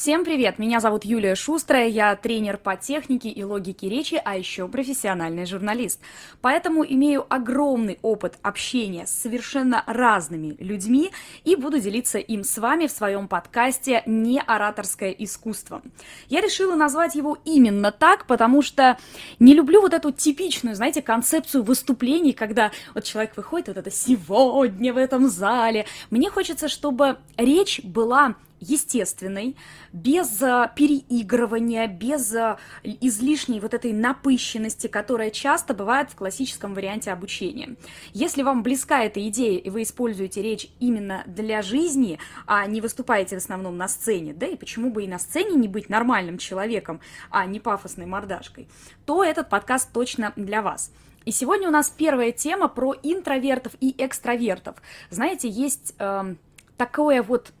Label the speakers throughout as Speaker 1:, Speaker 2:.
Speaker 1: Всем привет! Меня зовут Юлия Шустрая, я тренер по технике и логике речи, а еще профессиональный журналист. Поэтому имею огромный опыт общения с совершенно разными людьми и буду делиться им с вами в своем подкасте «Не ораторское искусство». Я решила назвать его именно так, потому что не люблю вот эту типичную, знаете, концепцию выступлений, когда вот человек выходит, вот это «сегодня в этом зале». Мне хочется, чтобы речь была естественной, без э, переигрывания, без э, излишней вот этой напыщенности, которая часто бывает в классическом варианте обучения. Если вам близка эта идея, и вы используете речь именно для жизни, а не выступаете в основном на сцене, да и почему бы и на сцене не быть нормальным человеком, а не пафосной мордашкой, то этот подкаст точно для вас. И сегодня у нас первая тема про интровертов и экстравертов. Знаете, есть э, такое вот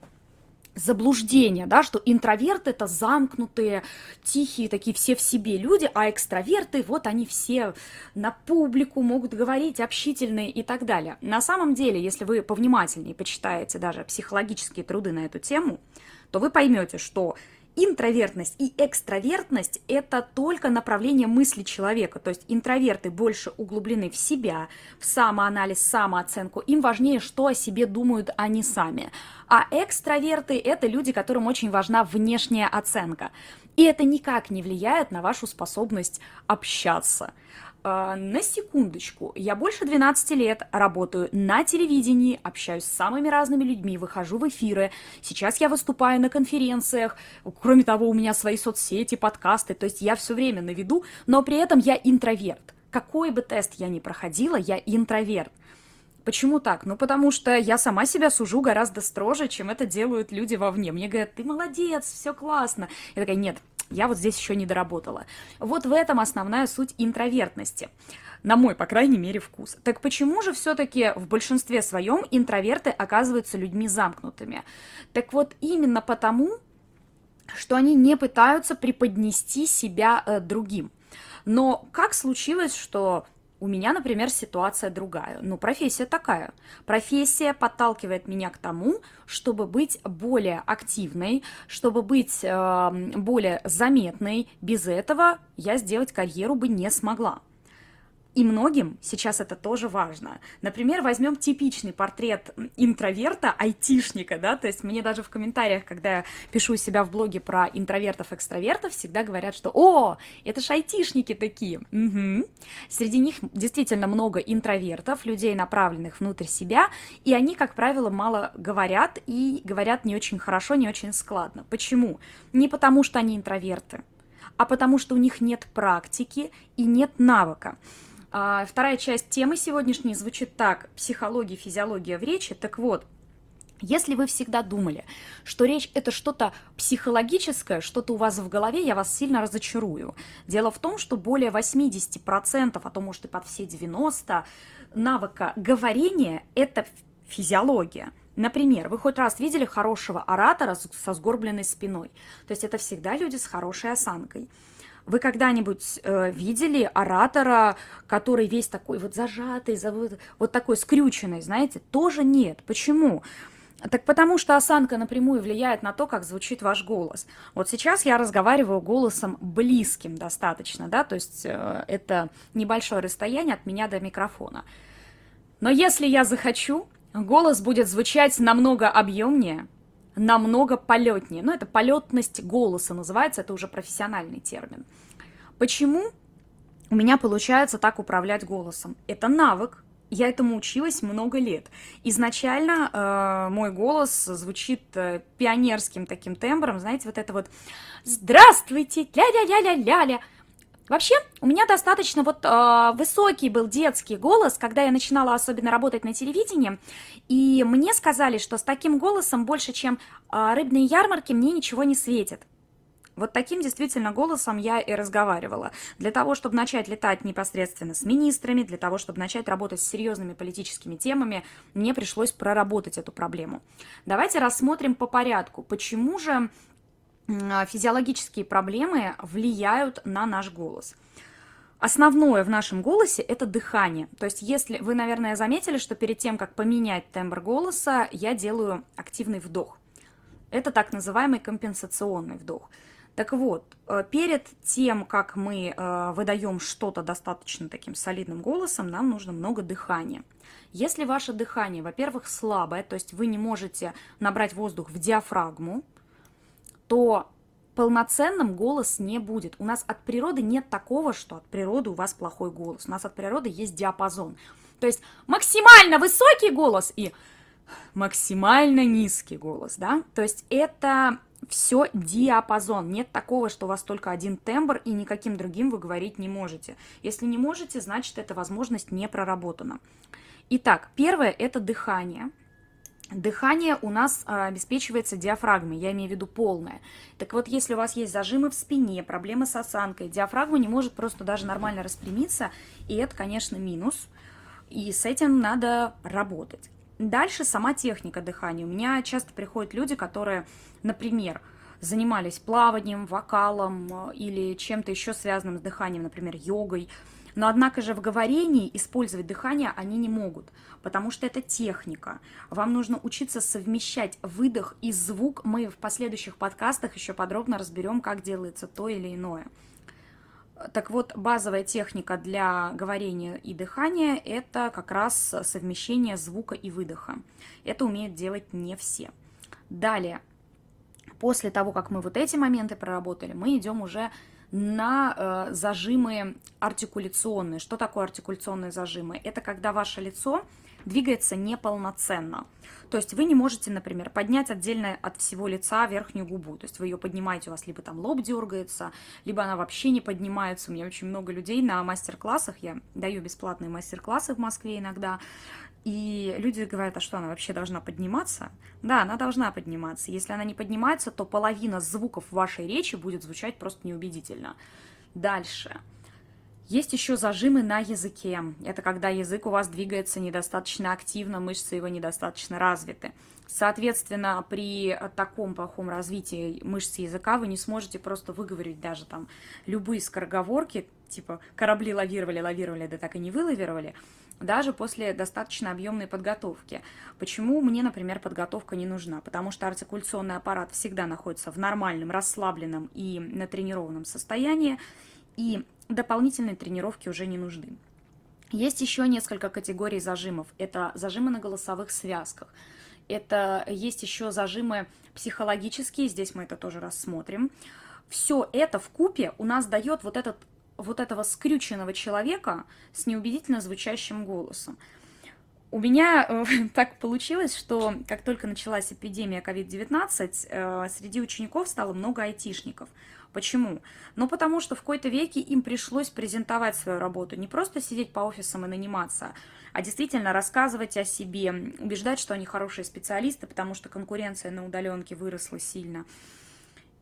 Speaker 1: заблуждение, да, что интроверты это замкнутые, тихие, такие все в себе люди, а экстраверты, вот они все на публику могут говорить, общительные и так далее. На самом деле, если вы повнимательнее почитаете даже психологические труды на эту тему, то вы поймете, что Интровертность и экстравертность – это только направление мысли человека. То есть интроверты больше углублены в себя, в самоанализ, самооценку. Им важнее, что о себе думают они сами. А экстраверты – это люди, которым очень важна внешняя оценка. И это никак не влияет на вашу способность общаться. А, на секундочку, я больше 12 лет работаю на телевидении, общаюсь с самыми разными людьми, выхожу в эфиры. Сейчас я выступаю на конференциях. Кроме того, у меня свои соцсети, подкасты. То есть я все время на виду, но при этом я интроверт. Какой бы тест я ни проходила, я интроверт. Почему так? Ну, потому что я сама себя сужу гораздо строже, чем это делают люди вовне. Мне говорят, ты молодец, все классно. Я такая, нет, я вот здесь еще не доработала. Вот в этом основная суть интровертности на мой, по крайней мере, вкус. Так почему же все-таки в большинстве своем интроверты оказываются людьми замкнутыми? Так вот именно потому, что они не пытаются преподнести себя э, другим. Но как случилось, что у меня, например, ситуация другая. Ну, профессия такая. Профессия подталкивает меня к тому, чтобы быть более активной, чтобы быть э, более заметной. Без этого я сделать карьеру бы не смогла. И многим сейчас это тоже важно. Например, возьмем типичный портрет интроверта, айтишника, да, то есть мне даже в комментариях, когда я пишу себя в блоге про интровертов-экстравертов, всегда говорят, что «О, это ж айтишники такие». Угу. Среди них действительно много интровертов, людей, направленных внутрь себя, и они, как правило, мало говорят и говорят не очень хорошо, не очень складно. Почему? Не потому, что они интроверты, а потому что у них нет практики и нет навыка. А, вторая часть темы сегодняшней звучит так. Психология, физиология в речи. Так вот, если вы всегда думали, что речь это что-то психологическое, что-то у вас в голове, я вас сильно разочарую. Дело в том, что более 80%, а то может и под все 90% навыка говорения – это физиология. Например, вы хоть раз видели хорошего оратора со сгорбленной спиной? То есть это всегда люди с хорошей осанкой. Вы когда-нибудь э, видели оратора, который весь такой вот зажатый, вот, такой скрюченный, знаете? Тоже нет. Почему? Так потому что осанка напрямую влияет на то, как звучит ваш голос. Вот сейчас я разговариваю голосом близким достаточно, да, то есть э, это небольшое расстояние от меня до микрофона. Но если я захочу, голос будет звучать намного объемнее, намного полетнее. Ну, это полетность голоса называется, это уже профессиональный термин. Почему у меня получается так управлять голосом? Это навык, я этому училась много лет. Изначально э, мой голос звучит э, пионерским таким тембром, знаете, вот это вот «Здравствуйте! ля-ля-ля-ля-ля-ля!» Вообще, у меня достаточно вот э, высокий был детский голос, когда я начинала особенно работать на телевидении, и мне сказали, что с таким голосом больше, чем э, рыбные ярмарки, мне ничего не светит. Вот таким действительно голосом я и разговаривала. Для того, чтобы начать летать непосредственно с министрами, для того, чтобы начать работать с серьезными политическими темами, мне пришлось проработать эту проблему. Давайте рассмотрим по порядку, почему же физиологические проблемы влияют на наш голос. Основное в нашем голосе – это дыхание. То есть, если вы, наверное, заметили, что перед тем, как поменять тембр голоса, я делаю активный вдох. Это так называемый компенсационный вдох. Так вот, э, перед тем, как мы э, выдаем что-то достаточно таким солидным голосом, нам нужно много дыхания. Если ваше дыхание, во-первых, слабое, то есть вы не можете набрать воздух в диафрагму, то полноценным голос не будет. У нас от природы нет такого, что от природы у вас плохой голос. У нас от природы есть диапазон. То есть максимально высокий голос и максимально низкий голос, да? То есть это все диапазон. Нет такого, что у вас только один тембр и никаким другим вы говорить не можете. Если не можете, значит, эта возможность не проработана. Итак, первое – это дыхание. Дыхание у нас а, обеспечивается диафрагмой, я имею в виду полное. Так вот, если у вас есть зажимы в спине, проблемы с осанкой, диафрагма не может просто даже нормально распрямиться, и это, конечно, минус, и с этим надо работать. Дальше сама техника дыхания. У меня часто приходят люди, которые, например, занимались плаванием, вокалом э, или чем-то еще связанным с дыханием, например, йогой, но однако же в говорении использовать дыхание они не могут, потому что это техника. Вам нужно учиться совмещать выдох и звук. Мы в последующих подкастах еще подробно разберем, как делается то или иное. Так вот, базовая техника для говорения и дыхания – это как раз совмещение звука и выдоха. Это умеют делать не все. Далее, после того, как мы вот эти моменты проработали, мы идем уже на э, зажимы артикуляционные. Что такое артикуляционные зажимы? Это когда ваше лицо двигается неполноценно. То есть вы не можете, например, поднять отдельно от всего лица верхнюю губу. То есть вы ее поднимаете, у вас либо там лоб дергается, либо она вообще не поднимается. У меня очень много людей на мастер-классах, я даю бесплатные мастер-классы в Москве иногда, и люди говорят, а что она вообще должна подниматься? Да, она должна подниматься. Если она не поднимается, то половина звуков вашей речи будет звучать просто неубедительно. Дальше. Есть еще зажимы на языке. Это когда язык у вас двигается недостаточно активно, мышцы его недостаточно развиты. Соответственно, при таком плохом развитии мышц языка вы не сможете просто выговорить даже там любые скороговорки, типа корабли лавировали, лавировали, да так и не вылавировали, даже после достаточно объемной подготовки. Почему мне, например, подготовка не нужна? Потому что артикуляционный аппарат всегда находится в нормальном, расслабленном и натренированном состоянии, и дополнительные тренировки уже не нужны. Есть еще несколько категорий зажимов. Это зажимы на голосовых связках. Это есть еще зажимы психологические, здесь мы это тоже рассмотрим. Все это в купе у нас дает вот, этот, вот этого скрюченного человека с неубедительно звучащим голосом. У меня э, так получилось, что как только началась эпидемия COVID-19, э, среди учеников стало много айтишников. Почему? Ну, потому что в какой-то веке им пришлось презентовать свою работу, не просто сидеть по офисам и наниматься, а действительно рассказывать о себе, убеждать, что они хорошие специалисты, потому что конкуренция на удаленке выросла сильно.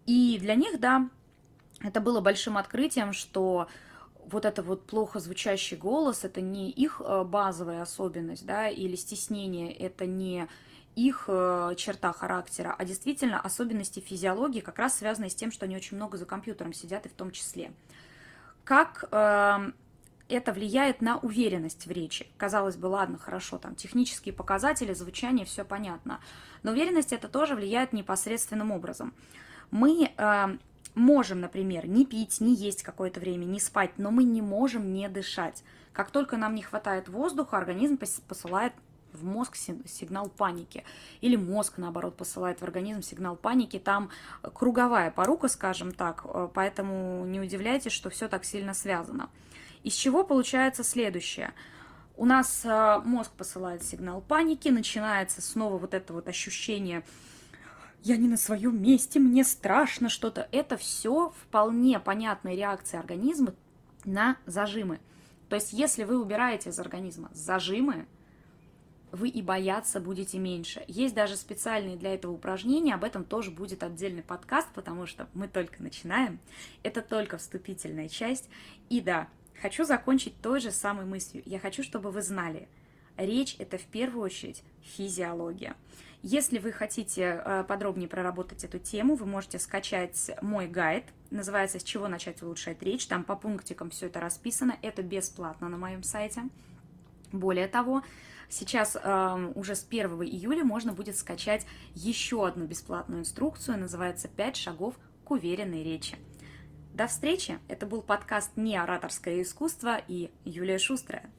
Speaker 1: И для них, да, это было большим открытием, что вот это вот плохо звучащий голос, это не их э, базовая особенность, да, или стеснение, это не их э, черта характера, а действительно особенности физиологии, как раз связанные с тем, что они очень много за компьютером сидят и в том числе. Как э, это влияет на уверенность в речи? Казалось бы, ладно, хорошо, там технические показатели, звучание, все понятно. Но уверенность это тоже влияет непосредственным образом. Мы э, можем, например, не пить, не есть какое-то время, не спать, но мы не можем не дышать. Как только нам не хватает воздуха, организм посылает в мозг сигнал паники. Или мозг, наоборот, посылает в организм сигнал паники. Там круговая порука, скажем так, э, поэтому не удивляйтесь, что все так сильно связано. Из чего получается следующее? У нас э, мозг посылает сигнал паники, начинается снова вот это вот ощущение я не на своем месте, мне страшно что-то. Это все вполне понятные реакции организма на зажимы. То есть, если вы убираете из организма зажимы, вы и бояться будете меньше. Есть даже специальные для этого упражнения, об этом тоже будет отдельный подкаст, потому что мы только начинаем, это только вступительная часть. И да, хочу закончить той же самой мыслью. Я хочу, чтобы вы знали, речь это в первую очередь физиология. Если вы хотите э, подробнее проработать эту тему, вы можете скачать мой гайд, называется «С чего начать улучшать речь», там по пунктикам все это расписано, это бесплатно на моем сайте. Более того, сейчас эм, уже с 1 июля можно будет скачать еще одну бесплатную инструкцию, называется «Пять шагов к уверенной речи». До встречи! Это был подкаст «Не ораторское искусство» и Юлия Шустрая.